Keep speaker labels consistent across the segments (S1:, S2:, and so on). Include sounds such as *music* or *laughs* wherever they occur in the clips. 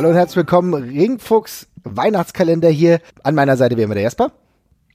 S1: Hallo und herzlich willkommen, Ringfuchs Weihnachtskalender hier. An meiner Seite immer der Jasper.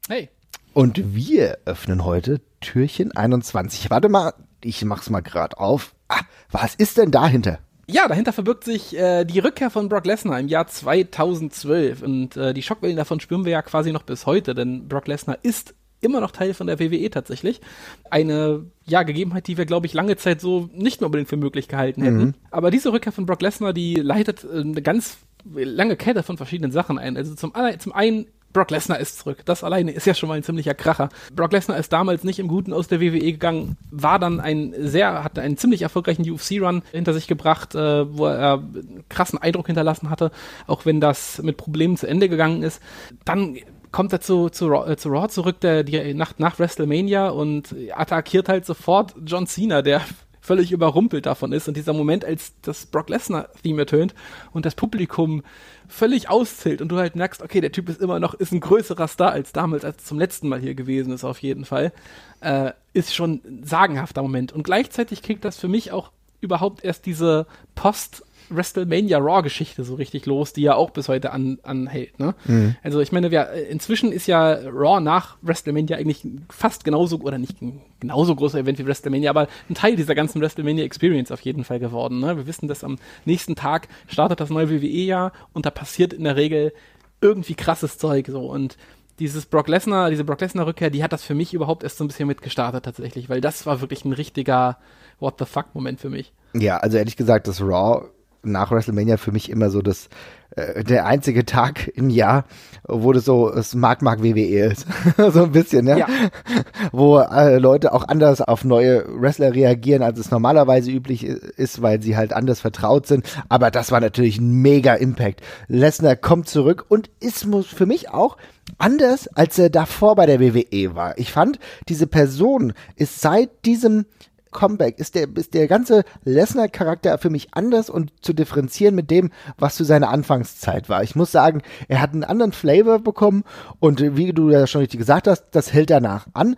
S2: Hey.
S1: Und wir öffnen heute Türchen 21. Warte mal, ich mach's mal gerade auf. Ah, was ist denn dahinter?
S2: Ja, dahinter verbirgt sich äh, die Rückkehr von Brock Lesnar im Jahr 2012. Und äh, die Schockwellen davon spüren wir ja quasi noch bis heute, denn Brock Lesnar ist immer noch Teil von der WWE tatsächlich. Eine ja, Gegebenheit, die wir, glaube ich, lange Zeit so nicht mehr unbedingt für möglich gehalten hätten. Mhm. Aber diese Rückkehr von Brock Lesnar, die leitet äh, eine ganz lange Kette von verschiedenen Sachen ein. Also zum, zum einen Brock Lesnar ist zurück. Das alleine ist ja schon mal ein ziemlicher Kracher. Brock Lesnar ist damals nicht im Guten aus der WWE gegangen, war dann ein sehr, hatte einen ziemlich erfolgreichen UFC-Run hinter sich gebracht, äh, wo er einen krassen Eindruck hinterlassen hatte, auch wenn das mit Problemen zu Ende gegangen ist. Dann kommt er zu, zu, Raw, äh, zu Raw zurück, der, die Nacht nach WrestleMania und attackiert halt sofort John Cena, der *laughs* völlig überrumpelt davon ist. Und dieser Moment, als das Brock Lesnar-Theme ertönt und das Publikum völlig auszählt und du halt merkst, okay, der Typ ist immer noch, ist ein größerer Star als damals, als zum letzten Mal hier gewesen ist, auf jeden Fall, äh, ist schon ein sagenhafter Moment. Und gleichzeitig kriegt das für mich auch überhaupt erst diese Post- WrestleMania Raw-Geschichte so richtig los, die ja auch bis heute an, anhält. Ne? Mhm. Also ich meine, wir, inzwischen ist ja Raw nach WrestleMania eigentlich fast genauso, oder nicht ein genauso großer Event wie WrestleMania, aber ein Teil dieser ganzen WrestleMania Experience auf jeden Fall geworden. Ne? Wir wissen, dass am nächsten Tag startet das neue WWE-Jahr und da passiert in der Regel irgendwie krasses Zeug so und dieses Brock Lesnar, diese Brock Lesnar Rückkehr, die hat das für mich überhaupt erst so ein bisschen mitgestartet tatsächlich, weil das war wirklich ein richtiger What the fuck Moment für mich.
S1: Ja, also ehrlich gesagt, das Raw nach WrestleMania für mich immer so das äh, der einzige Tag im Jahr, wo das so es mag mag WWE ist, *laughs* so ein bisschen, ja, ja. *laughs* wo äh, Leute auch anders auf neue Wrestler reagieren, als es normalerweise üblich ist, weil sie halt anders vertraut sind. Aber das war natürlich ein mega Impact. Lesnar kommt zurück und ist für mich auch anders, als er davor bei der WWE war. Ich fand, diese Person ist seit diesem Comeback ist der, ist der ganze Lesnar-Charakter für mich anders und zu differenzieren mit dem, was zu seiner Anfangszeit war. Ich muss sagen, er hat einen anderen Flavor bekommen und wie du ja schon richtig gesagt hast, das hält danach an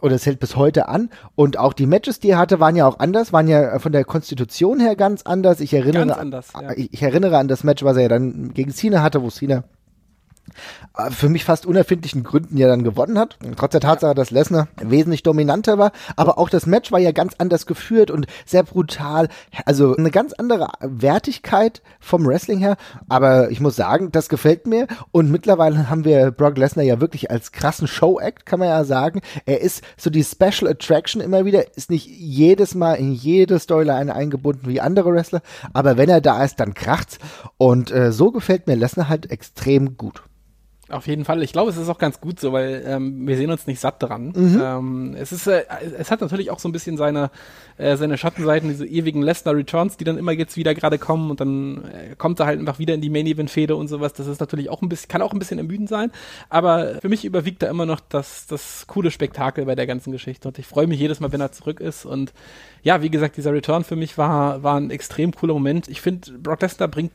S1: oder es hält bis heute an. Und auch die Matches, die er hatte, waren ja auch anders, waren ja von der Konstitution her ganz anders. Ich erinnere,
S2: anders, ja.
S1: ich, ich, erinnere an das Match, was er ja dann gegen Cena hatte, wo Cena für mich fast unerfindlichen Gründen ja dann gewonnen hat. Trotz der Tatsache, dass Lesnar wesentlich dominanter war. Aber auch das Match war ja ganz anders geführt und sehr brutal. Also eine ganz andere Wertigkeit vom Wrestling her. Aber ich muss sagen, das gefällt mir. Und mittlerweile haben wir Brock Lesnar ja wirklich als krassen Show-Act, kann man ja sagen. Er ist so die Special Attraction immer wieder. Ist nicht jedes Mal in jede Storyline eingebunden wie andere Wrestler. Aber wenn er da ist, dann kracht's. Und äh, so gefällt mir Lesnar halt extrem gut.
S2: Auf jeden Fall. Ich glaube, es ist auch ganz gut so, weil ähm, wir sehen uns nicht satt dran. Mhm. Ähm, es ist, äh, es hat natürlich auch so ein bisschen seine, äh, seine Schattenseiten, diese ewigen Lesnar Returns, die dann immer jetzt wieder gerade kommen und dann äh, kommt er halt einfach wieder in die Main Event Fehde und sowas. Das ist natürlich auch ein bisschen, kann auch ein bisschen ermüdend sein. Aber für mich überwiegt da immer noch das, das coole Spektakel bei der ganzen Geschichte und ich freue mich jedes Mal, wenn er zurück ist und ja, wie gesagt, dieser Return für mich war, war ein extrem cooler Moment. Ich finde, Brock Lesnar bringt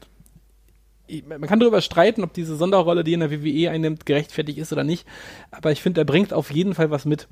S2: man kann darüber streiten, ob diese Sonderrolle, die in der WWE einnimmt, gerechtfertigt ist oder nicht. Aber ich finde, er bringt auf jeden Fall was mit,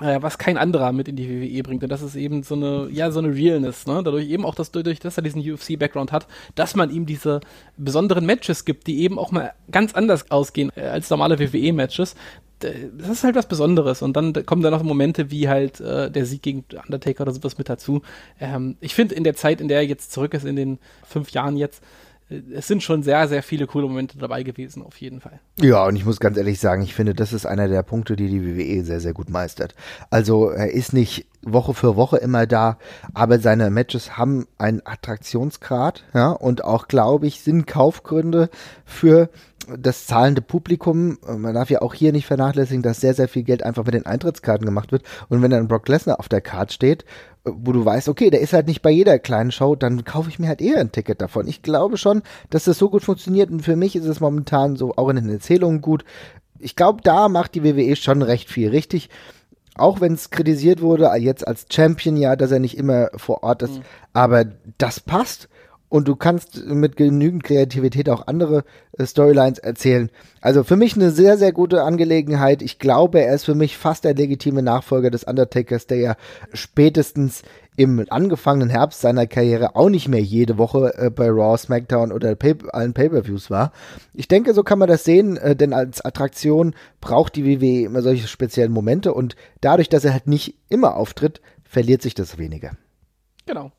S2: äh, was kein anderer mit in die WWE bringt. Und das ist eben so eine, ja, so eine Realness, ne? Dadurch eben auch, dass, dadurch, dass er diesen UFC-Background hat, dass man ihm diese besonderen Matches gibt, die eben auch mal ganz anders ausgehen äh, als normale WWE-Matches. Das ist halt was Besonderes. Und dann kommen da noch Momente wie halt äh, der Sieg gegen Undertaker oder sowas mit dazu. Ähm, ich finde, in der Zeit, in der er jetzt zurück ist, in den fünf Jahren jetzt, es sind schon sehr, sehr viele coole Momente dabei gewesen, auf jeden Fall.
S1: Ja, und ich muss ganz ehrlich sagen, ich finde, das ist einer der Punkte, die die WWE sehr, sehr gut meistert. Also er ist nicht Woche für Woche immer da, aber seine Matches haben einen Attraktionsgrad, ja, und auch, glaube ich, sind Kaufgründe für das zahlende Publikum. Man darf ja auch hier nicht vernachlässigen, dass sehr, sehr viel Geld einfach mit den Eintrittskarten gemacht wird. Und wenn dann Brock Lesnar auf der Card steht wo du weißt, okay, der ist halt nicht bei jeder kleinen Show, dann kaufe ich mir halt eher ein Ticket davon. Ich glaube schon, dass das so gut funktioniert und für mich ist es momentan so auch in den Erzählungen gut. Ich glaube, da macht die WWE schon recht viel richtig. Auch wenn es kritisiert wurde, jetzt als Champion, ja, dass er nicht immer vor Ort ist, mhm. aber das passt. Und du kannst mit genügend Kreativität auch andere äh, Storylines erzählen. Also für mich eine sehr, sehr gute Angelegenheit. Ich glaube, er ist für mich fast der legitime Nachfolger des Undertakers, der ja spätestens im angefangenen Herbst seiner Karriere auch nicht mehr jede Woche äh, bei Raw, SmackDown oder Pay allen Pay-per-Views war. Ich denke, so kann man das sehen, äh, denn als Attraktion braucht die WWE immer solche speziellen Momente und dadurch, dass er halt nicht immer auftritt, verliert sich das weniger.
S2: Genau.